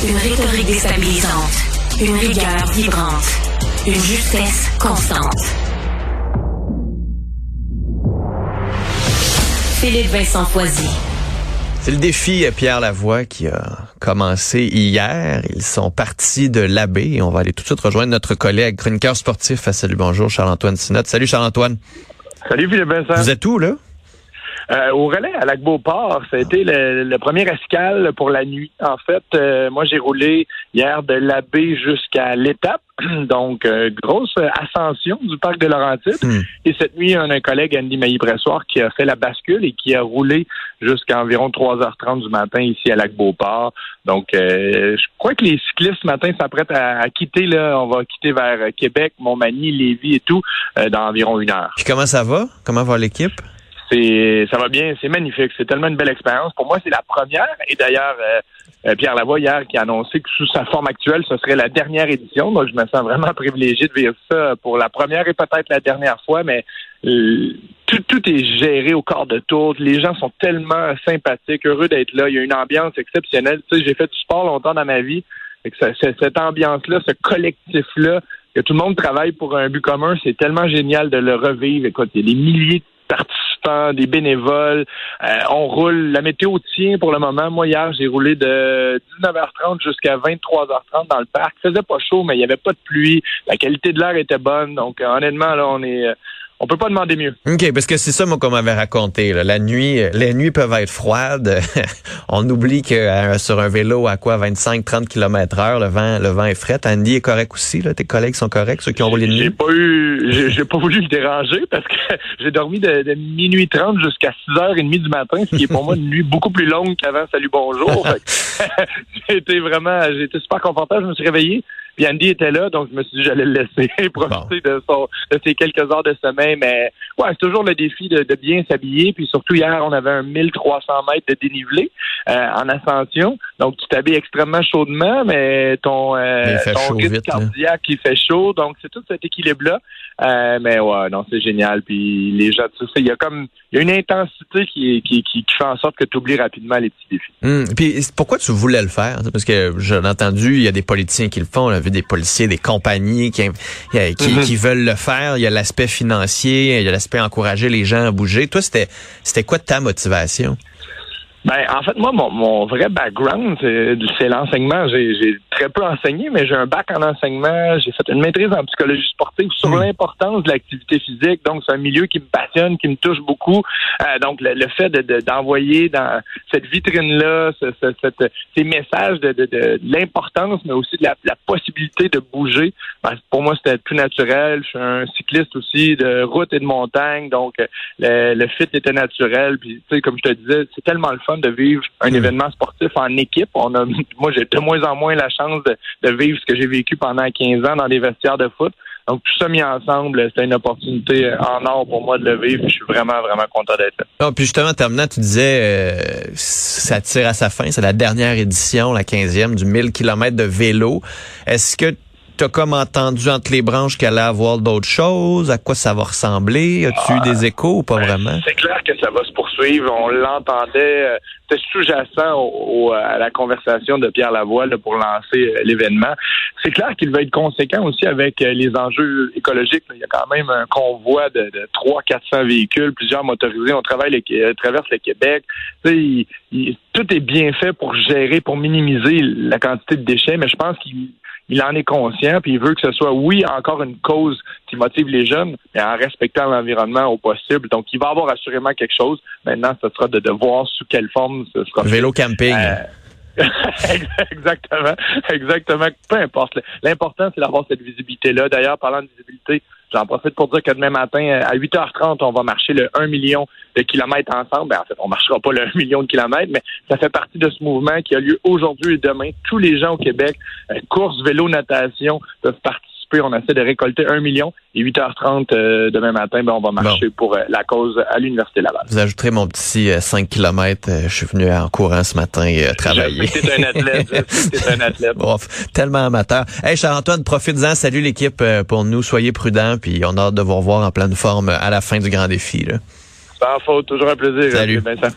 Une rhétorique déstabilisante. Une rigueur vibrante. Une justesse constante. Philippe Vincent Foisy. C'est le défi euh, Pierre Lavoie qui a commencé hier. Ils sont partis de l'abbé et on va aller tout de suite rejoindre notre collègue chroniqueur sportif à Salut Bonjour, Charles-Antoine Sinotte. Salut Charles-Antoine. Salut Philippe Vincent. Vous êtes où là? Euh, au relais à Lac-Beauport, ça a été le, le premier escale pour la nuit. En fait, euh, moi j'ai roulé hier de l'abbé jusqu'à l'étape, donc euh, grosse ascension du parc de Laurentides. Hmm. Et cette nuit, on a un collègue, Andy Mailly-Bressoir, qui a fait la bascule et qui a roulé jusqu'à environ 3h30 du matin ici à Lac-Beauport. Donc, euh, je crois que les cyclistes ce matin s'apprêtent à, à quitter, là, on va quitter vers Québec, Montmagny, Lévis et tout, euh, dans environ une heure. Puis comment ça va? Comment va l'équipe? C'est, ça va bien, c'est magnifique. C'est tellement une belle expérience. Pour moi, c'est la première. Et d'ailleurs, euh, euh, Pierre Lavoie hier qui a annoncé que sous sa forme actuelle, ce serait la dernière édition. Donc, je me sens vraiment privilégié de vivre ça pour la première et peut-être la dernière fois. Mais euh, tout, tout est géré au quart de tour. Les gens sont tellement sympathiques, heureux d'être là. Il y a une ambiance exceptionnelle. Tu sais, j'ai fait du sport longtemps dans ma vie. Que ça- cette ambiance-là, ce collectif-là, que tout le monde travaille pour un but commun, c'est tellement génial de le revivre. Écoute, il y a des milliers de participants, des bénévoles. Euh, on roule. La météo tient pour le moment. Moi, hier, j'ai roulé de 19h30 jusqu'à 23h30 dans le parc. Il faisait pas chaud, mais il n'y avait pas de pluie. La qualité de l'air était bonne. Donc, euh, honnêtement, là, on est... on peut pas demander mieux. OK, parce que c'est ça, moi, qu'on m'avait raconté. là. La nuit, euh, les nuits peuvent être froides. On oublie que euh, sur un vélo à quoi 25-30 km heure, le vent, le vent est frais. Andy est correct aussi, là. Tes collègues sont corrects, ceux qui ont roulé de J'ai nuit? pas eu, j'ai, j'ai pas voulu le déranger parce que j'ai dormi de, de minuit 30 jusqu'à 6h30 du matin, ce qui est pour moi une nuit beaucoup plus longue qu'avant Salut Bonjour. J'ai été vraiment, j'ai été super confortable. Je me suis réveillé. Puis Andy était là, donc je me suis dit j'allais le laisser profiter de, son, de ses quelques heures de sommeil. Mais ouais, c'est toujours le défi de, de bien s'habiller. Puis surtout hier, on avait un 1300 mètres de dénivelé euh, en ascension. Donc tu t'habilles extrêmement chaudement, mais ton, euh, Mais ton rythme vite, cardiaque, il fait chaud. Donc c'est tout cet équilibre-là. Euh, mais ouais, non, c'est génial. Puis les gens, tu sais, il y a comme il y a une intensité qui, qui, qui, qui fait en sorte que tu oublies rapidement les petits défis. Hum, Puis pourquoi tu voulais le faire? Parce que j'ai entendu, il y a des politiciens qui le font, vu des policiers, des compagnies qui, euh, Mhm. qui veulent le faire. Il y a l'aspect financier, il y a l'aspect encourager les gens à bouger. Toi, c'était c'était quoi ta motivation? Ben, en fait, moi, mon, mon vrai background, c'est c'est l'enseignement. J'ai j'ai très peu enseigné, mais j'ai un bac en enseignement. J'ai fait une maîtrise en psychologie sportive sur Hmm. l'importance de l'activité physique. Donc, c'est un milieu qui me passionne, qui me touche beaucoup. Euh, donc, le, le fait de- de- d'envoyer dans cette vitrine-là ce- ce- cette- ces messages de, de- de l'importance, mais aussi de la, la possibilité de bouger, ben, pour moi, c'était tout naturel. Je suis un cycliste aussi de route et de montagne. Donc, le, le fit était naturel. Puis, tu sais, comme je te disais, c'est tellement le fun de vivre un Mm. événement sportif en équipe. On a, moi, j'ai de moins en moins la chance de, de vivre ce que j'ai vécu pendant 15 ans dans des vestiaires de foot. Donc, tout ça mis ensemble, c'était une opportunité en or pour moi de le vivre. Je suis vraiment, vraiment content d'être là. Ah, puis justement, en terminant, tu disais, euh, ça tire à sa fin. C'est la dernière édition, la 15e, du 1000 km de vélo. Est-ce que tu as comme entendu entre les branches qu'elle allait avoir d'autres choses? À quoi ça va ressembler? As-tu eu des échos ou pas vraiment? C'est clair que ça va se poursuivre. On l'entendait. euh, C'était sous-jacent au- au- à la conversation de Pierre Lavoie là, pour lancer euh, l'événement. C'est clair qu'il va être conséquent aussi avec euh, les enjeux écologiques. là. Il y a quand même un convoi de, de 300-400 véhicules, plusieurs motorisés. On travaille le- euh, traverse le Québec. Il- il- tout est bien fait pour gérer, pour minimiser la quantité de déchets, mais je pense qu'il il en est conscient, puis il veut que ce soit, oui, encore une cause qui motive les jeunes, mais en respectant l'environnement au possible. Donc, il va avoir assurément quelque chose. Maintenant, ce sera de, de voir sous quelle forme ce sera. Vélo camping. Euh, exactement, exactement. Peu importe. L'important, c'est d'avoir cette visibilité-là. D'ailleurs, parlant de visibilité, j'en profite pour dire que demain matin, euh, à 8h30, on va marcher le 1 million de kilomètres ensemble. Ben, en fait, on marchera pas le 1 million de kilomètres, mais ça fait partie de ce mouvement qui a lieu aujourd'hui et demain. Tous les gens au Québec, euh, course, vélo, natation, peuvent participer. On essaie de récolter 1 million et 8h30 euh, demain matin, ben, on va marcher pour euh, la cause à l'Université Laval. Vous ajouterez mon petit euh, 5 km. je suis venu en courant ce matin euh, travailler. T'es un athlète. T'es un athlète. Bon, tellement amateur. Hey Charles-Antoine, profites-en. Salut l'équipe euh, pour nous. Soyez prudents. Puis on a hâte de vous revoir en pleine forme à la fin du grand défi. Là. Sans faute, toujours un plaisir. Salut. Vincent.